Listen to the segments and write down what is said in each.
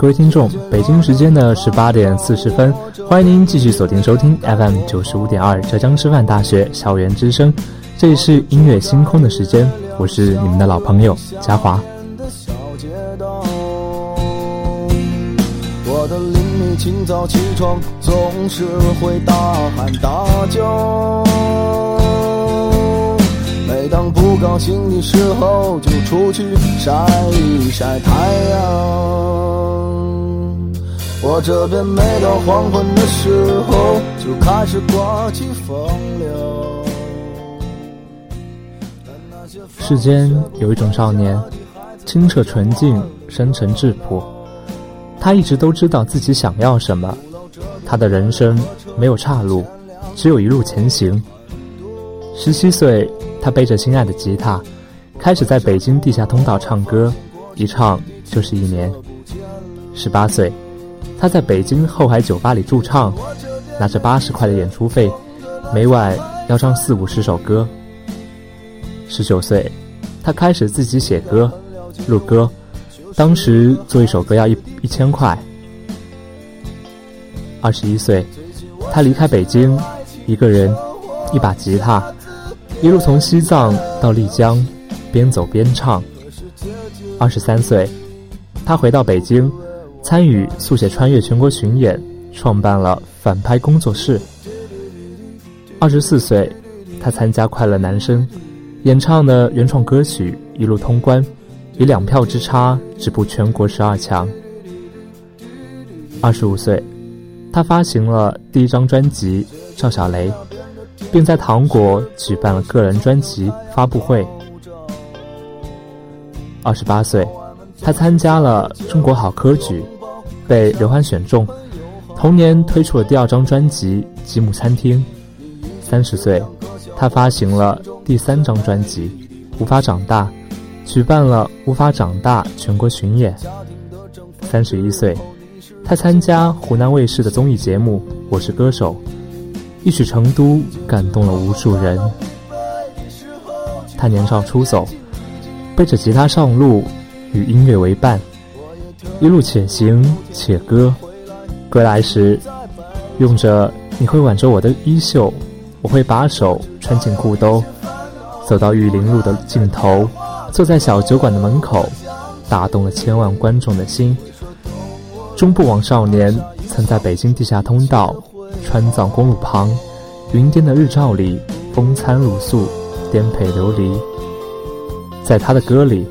各位听众，北京时间的十八点四十分，欢迎您继续锁定收听 FM 九十五点二浙江师范大学校园之声，这里是音乐星空的时间，我是你们的老朋友嘉华。我的邻居清早起床总是会大喊大叫，每当不高兴的时候就出去晒一晒太阳。我这边每到黄昏的时候就开始刮起风流。世间有一种少年，清澈纯净，深沉质朴。他一直都知道自己想要什么，他的人生没有岔路，只有一路前行。十七岁，他背着心爱的吉他，开始在北京地下通道唱歌，一唱就是一年。十八岁。他在北京后海酒吧里驻唱，拿着八十块的演出费，每晚要唱四五十首歌。十九岁，他开始自己写歌、录歌，当时做一首歌要一一千块。二十一岁，他离开北京，一个人，一把吉他，一路从西藏到丽江，边走边唱。二十三岁，他回到北京。参与速写穿越全国巡演，创办了反拍工作室。二十四岁，他参加《快乐男声》，演唱的原创歌曲一路通关，以两票之差止步全国十二强。二十五岁，他发行了第一张专辑《赵小雷》，并在糖果举办了个人专辑发布会。二十八岁。他参加了中国好歌曲，被刘欢选中。同年推出了第二张专辑《吉姆餐厅》。三十岁，他发行了第三张专辑《无法长大》，举办了《无法长大》全国巡演。三十一岁，他参加湖南卫视的综艺节目《我是歌手》，一曲《成都》感动了无数人。他年少出走，背着吉他上路。与音乐为伴，一路且行且歌。归来时，用着你会挽着我的衣袖，我会把手穿进裤兜，走到玉林路的尽头，坐在小酒馆的门口，打动了千万观众的心。中不枉少年曾在北京地下通道、川藏公路旁、云巅的日照里风餐露宿，颠沛流离。在他的歌里。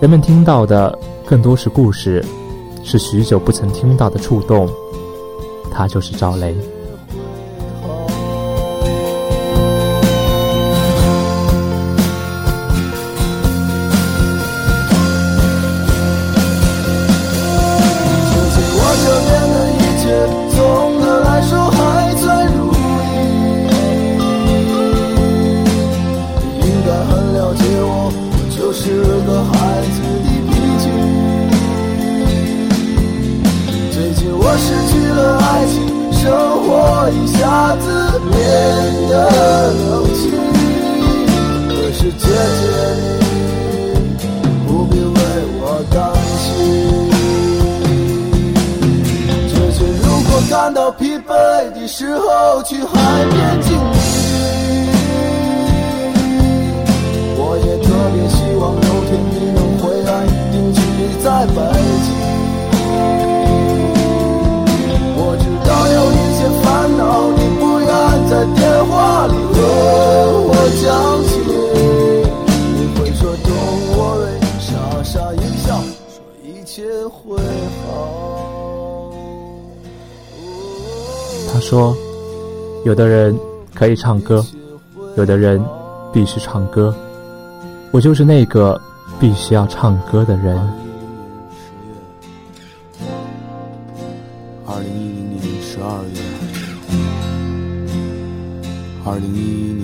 人们听到的更多是故事，是许久不曾听到的触动。他就是赵雷。我失去了爱情，生活一下子变得冷清。可是姐姐你不必为我担心。姐姐，如果感到疲惫的时候，去海边静一静。我也特别希望有天你能回来定居在北京。有一些烦恼，你不愿在电话里和我讲起。你会说 Don't worry，傻傻一笑，说一切会好。他说，有的人可以唱歌，有的人必须唱歌。我就是那个必须要唱歌的人。二零一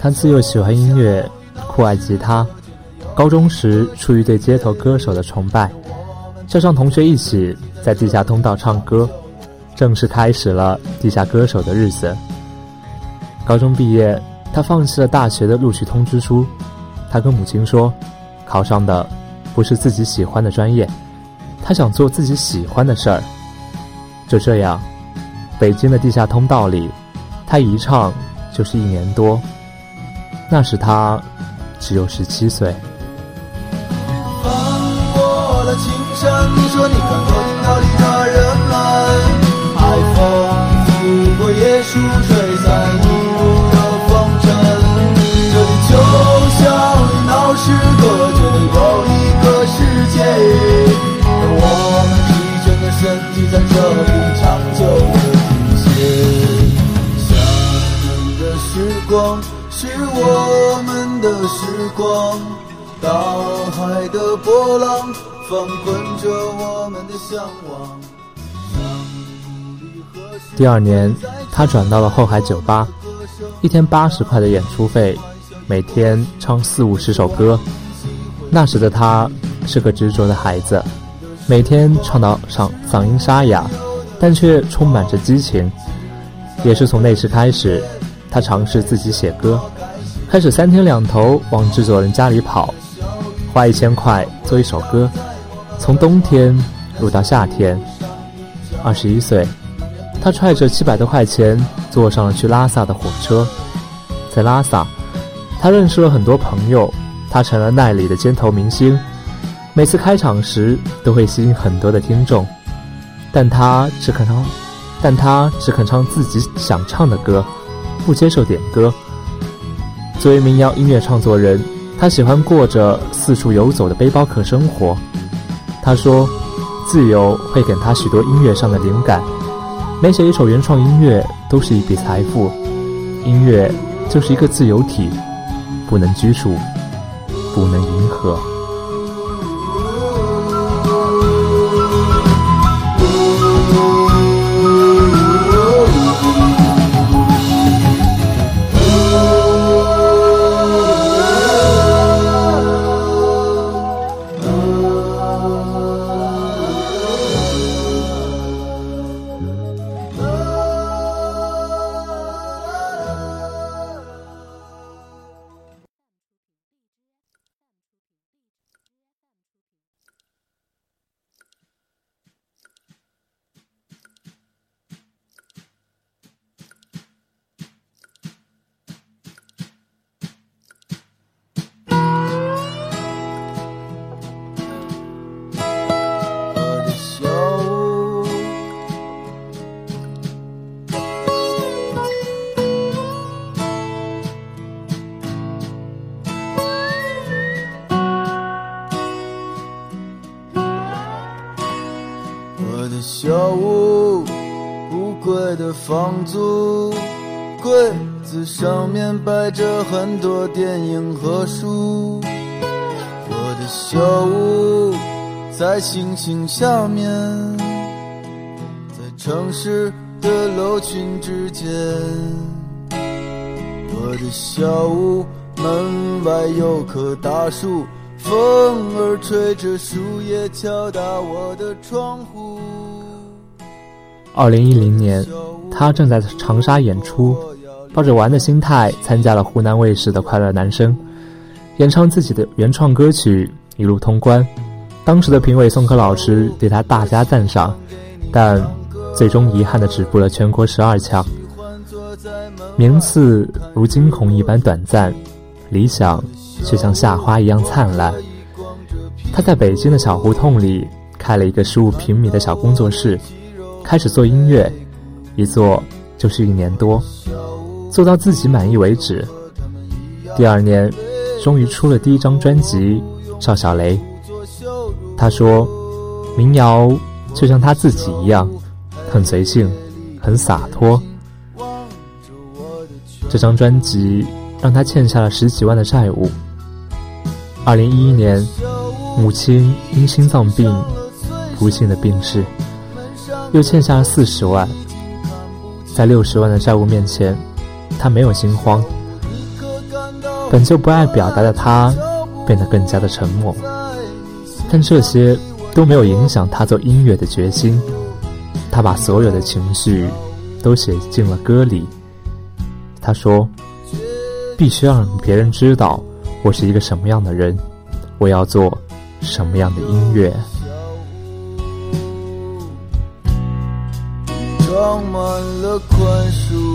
他自幼喜欢音乐，酷爱吉他。高中时，出于对街头歌手的崇拜，叫上同学一起在地下通道唱歌，正式开始了地下歌手的日子。高中毕业，他放弃了大学的录取通知书。他跟母亲说，考上的不是自己喜欢的专业，他想做自己喜欢的事儿。就这样，北京的地下通道里，他一唱就是一年多。那时他只有十七岁。翻过了青山，你说你看头顶斗笠的人们，海风拂过椰树，吹散一路的风尘。这里就像闹市隔绝的我们的时光。大海的波浪翻滚着我们的向往。第二年，他转到了后海酒吧，一天八十块的演出费，每天唱四五十首歌。那时的他是个执着的孩子，每天唱到嗓嗓音沙哑，但却充满着激情。也是从那时开始，他尝试自己写歌，开始三天两头往制作人家里跑，花一千块做一首歌，从冬天录到夏天。二十一岁。他揣着七百多块钱，坐上了去拉萨的火车。在拉萨，他认识了很多朋友，他成了那里的街头明星。每次开场时，都会吸引很多的听众。但他只肯唱，但他只肯唱自己想唱的歌，不接受点歌。作为民谣音乐创作人，他喜欢过着四处游走的背包客生活。他说，自由会给他许多音乐上的灵感。每写一首原创音乐都是一笔财富，音乐就是一个自由体，不能拘束，不能迎合。房租，柜子上面摆着很多电影和书。我的小屋在星星下面，在城市的楼群之间。我的小屋门外有棵大树。风儿吹着树叶敲打我的窗户。二零一零年，他正在长沙演出，抱着玩的心态参加了湖南卫视的《快乐男声》，演唱自己的原创歌曲，一路通关。当时的评委宋柯老师对他大加赞赏，但最终遗憾的止步了全国十二强，名次如惊鸿一般短暂，理想。却像夏花一样灿烂。他在北京的小胡同里开了一个十五平米的小工作室，开始做音乐，一做就是一年多，做到自己满意为止。第二年，终于出了第一张专辑《赵小雷》。他说：“民谣就像他自己一样，很随性，很洒脱。”这张专辑让他欠下了十几万的债务。二零一一年，母亲因心脏病不幸的病逝，又欠下了四十万。在六十万的债务面前，他没有心慌。本就不爱表达的他，变得更加的沉默。但这些都没有影响他做音乐的决心。他把所有的情绪都写进了歌里。他说：“必须让别人知道。”我是一个什么样的人？我要做什么样的音乐？装满了宽恕。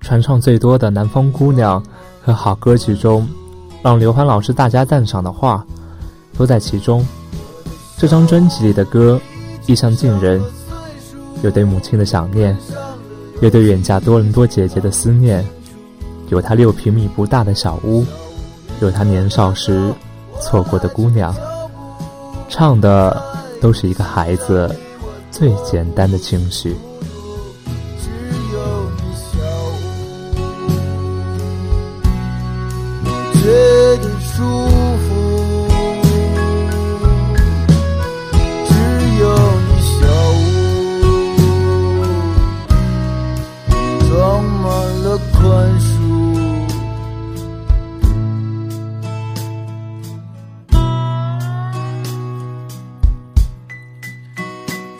传唱最多的《南方姑娘》和好歌曲中，让刘欢老师大加赞赏的话，都在其中。这张专辑里的歌，意象近人，有对母亲的想念。有对远嫁多伦多姐姐的思念，有他六平米不大的小屋，有他年少时错过的姑娘，唱的都是一个孩子最简单的情绪。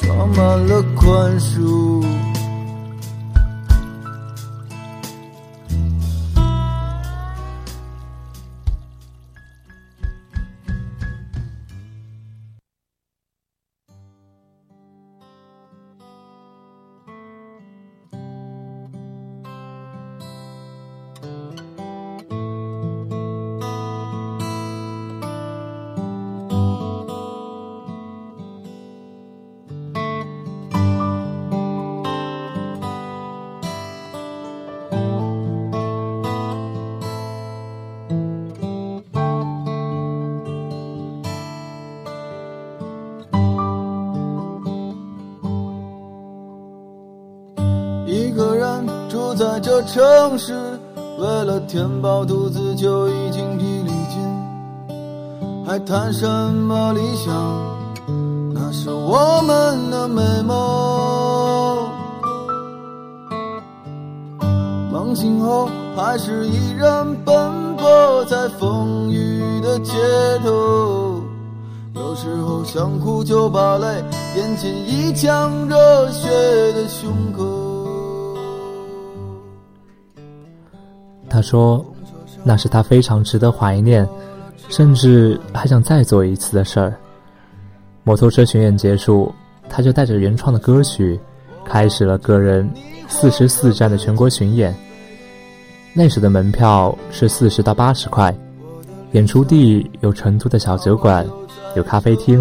装满了宽恕。肚子就已经疲力尽，还谈什么理想？那是我们的美梦。梦醒后，还是依然奔波在风雨的街头。有时候想哭就把泪咽进一腔热血的胸口。他说：“那是他非常值得怀念，甚至还想再做一次的事儿。”摩托车巡演结束，他就带着原创的歌曲，开始了个人四十四站的全国巡演。那时的门票是四十到八十块，演出地有成都的小酒馆，有咖啡厅，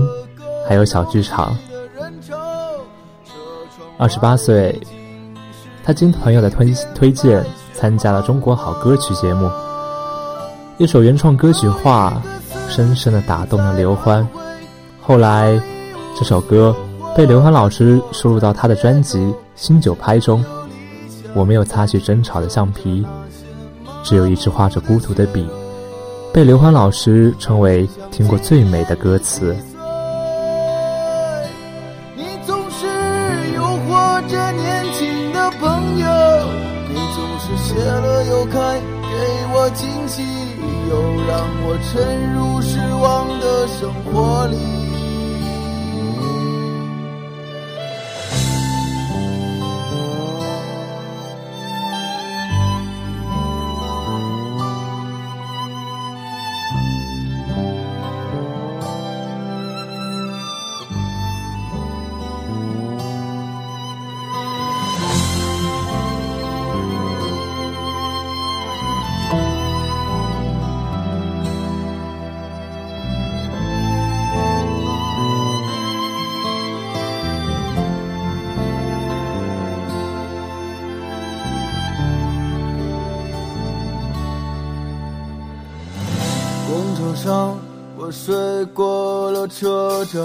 还有小剧场。二十八岁，他经朋友的推推荐。参加了《中国好歌曲》节目，一首原创歌曲《画》深深的打动了刘欢。后来，这首歌被刘欢老师收录到他的专辑《新九拍》中。我没有擦去争吵的橡皮，只有一支画着孤独的笔，被刘欢老师称为听过最美的歌词。你总是诱惑着年轻的朋友，你总是谢了又开，给我惊喜，又让我沉入失望的生活里。上，我睡过了车站，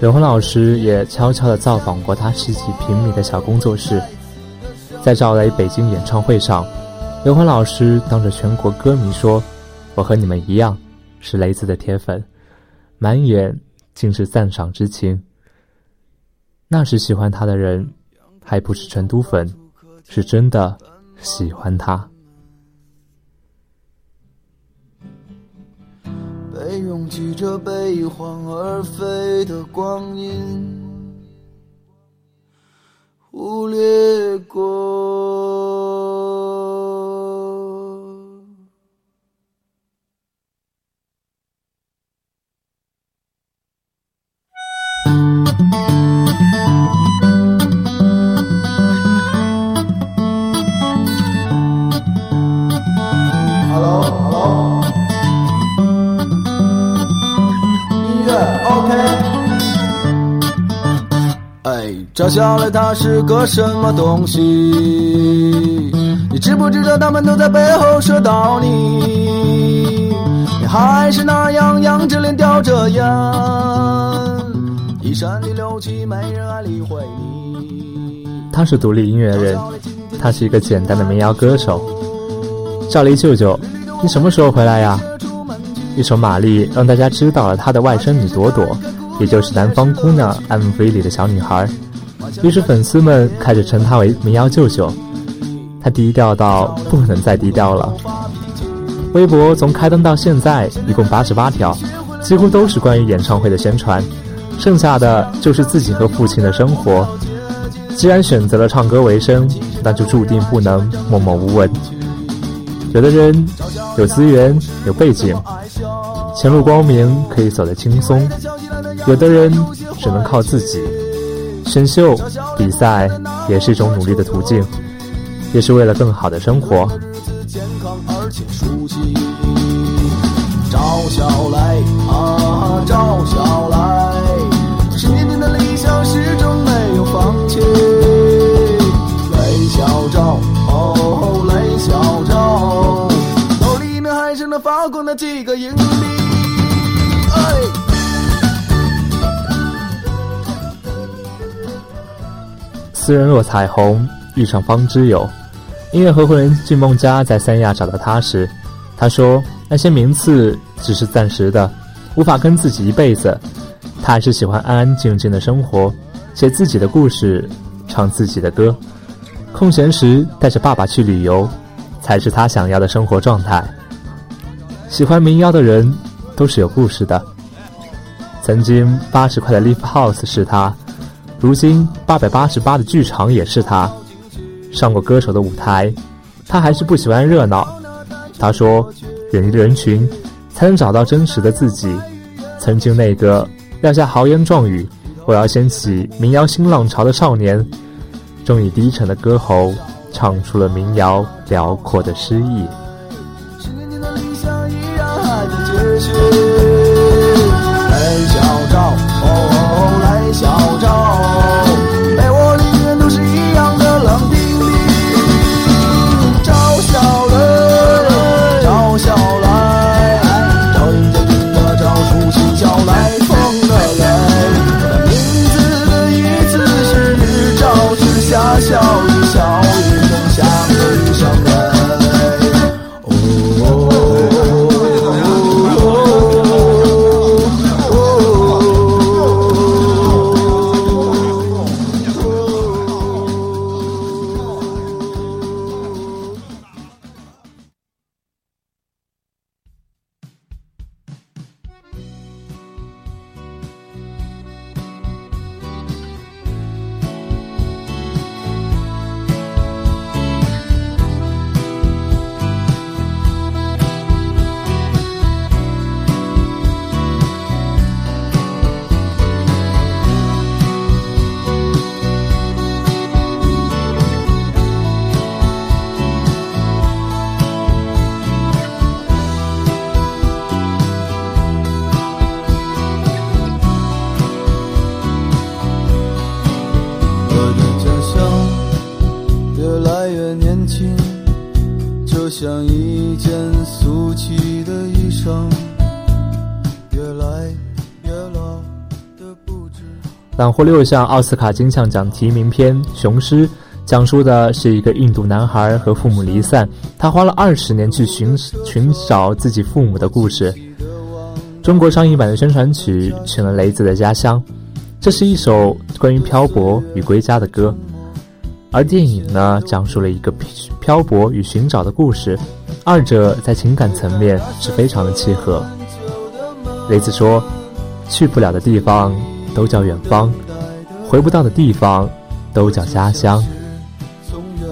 刘欢老师也悄悄地造访过他十几平米的小工作室，在赵雷北京演唱会上，刘欢老师当着全国歌迷说：“我和你们一样，是雷子的铁粉。”满眼尽是赞赏之情。那时喜欢他的人，还不是成都粉，是真的喜欢他。被拥挤着悲欢而飞的光阴忽略过。照下来，他是个什么东西？你知不知道他们都在背后说到你？你还是那样仰着脸叼着烟，一山里六气，没人爱理会你。他是独立音乐人，他是一个简单的民谣歌手。赵黎舅舅，你什么时候回来呀？一首《玛丽》让大家知道了她的外甥女朵朵，也就是《南方姑娘》MV 里的小女孩。于是粉丝们开始称他为民谣舅舅，他低调到不能再低调了。微博从开灯到现在一共八十八条，几乎都是关于演唱会的宣传，剩下的就是自己和父亲的生活。既然选择了唱歌为生，那就注定不能默默无闻。有的人有资源有背景，前路光明可以走得轻松；有的人只能靠自己。选秀比赛也是一种努力的途径，也是为了更好的生活。赵小来啊，赵小来，十年前的理想始终没有放弃。雷小赵，哦，雷小赵，手里面还剩那发光的几个硬斯人若彩虹，遇上方知有。音乐合伙人季梦佳在三亚找到他时，他说：“那些名次只是暂时的，无法跟自己一辈子。他还是喜欢安安静静的生活，写自己的故事，唱自己的歌。空闲时带着爸爸去旅游，才是他想要的生活状态。喜欢民谣的人都是有故事的。曾经八十块的 Live House 是他。”如今八百八十八的剧场也是他，上过歌手的舞台，他还是不喜欢热闹。他说：“远离人群才能找到真实的自己。”曾经那个撂下豪言壮语“我要掀起民谣新浪潮”的少年，终以低沉的歌喉唱出了民谣辽阔的诗意。斩获六项奥斯卡金像奖提名片《雄狮》，讲述的是一个印度男孩和父母离散，他花了二十年去寻寻找自己父母的故事。中国上映版的宣传曲选了雷子的《家乡》，这是一首关于漂泊与归家的歌。而电影呢，讲述了一个漂泊与寻找的故事，二者在情感层面是非常的契合。雷子说：“去不了的地方都叫远方，回不到的地方都叫家乡。”从远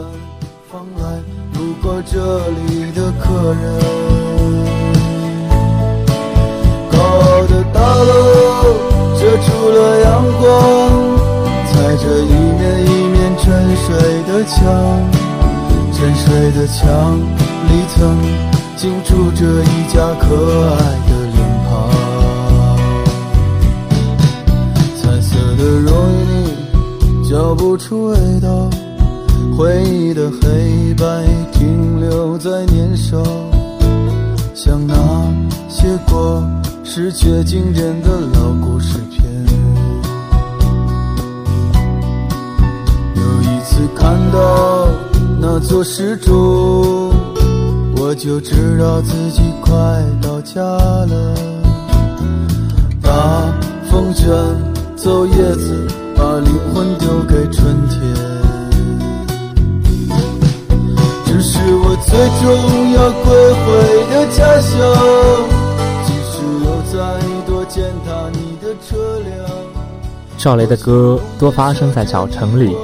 方来路过这里的客人，高的大楼遮住了阳光，踩着一面一面沉睡的墙，沉睡的墙里曾经住着一家可爱的容易嚼不出味道。回忆的黑白停留在年少，像那些过时却经典的老故事片。有一次看到那座石柱，我就知道自己快到家了。大风卷走叶子，把灵魂丢给春天。这是我最终要归回的家乡。即使又再多践踏你的车辆。赵雷的歌多发生在小城里，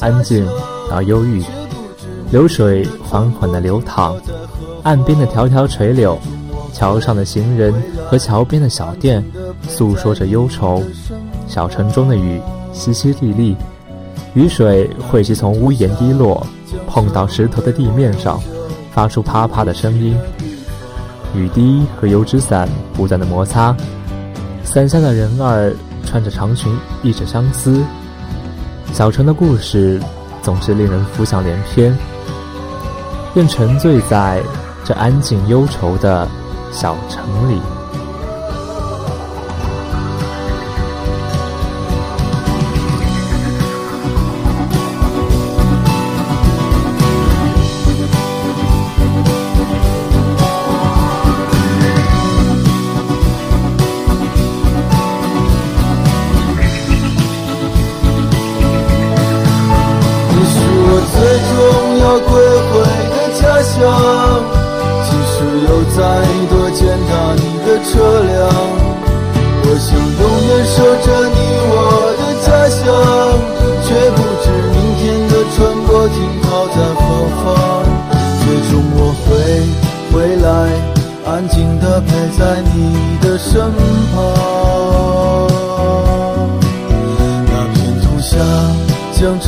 安静而忧郁。流水缓缓的流淌，岸边的迢迢垂柳，桥上的行人和桥边的小店，诉说着忧愁。小城中的雨淅淅沥沥，雨水汇集从屋檐滴落。碰到石头的地面上，发出啪啪的声音。雨滴和油纸伞不断的摩擦，伞下的人儿穿着长裙，译着相思。小城的故事总是令人浮想联翩。便沉醉在这安静忧愁的小城里。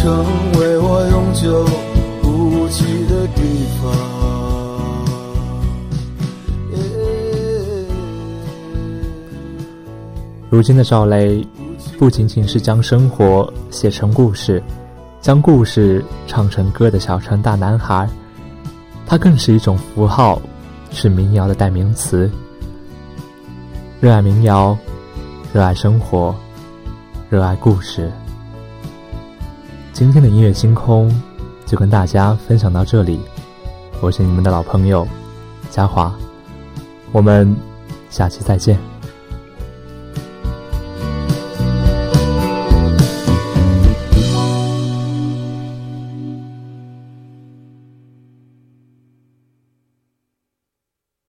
成为我永久不弃的地方。如今的赵雷，不仅仅是将生活写成故事，将故事唱成歌的小城大男孩，他更是一种符号，是民谣的代名词。热爱民谣，热爱生活，热爱故事。今天的音乐星空就跟大家分享到这里，我是你们的老朋友嘉华，我们下期再见。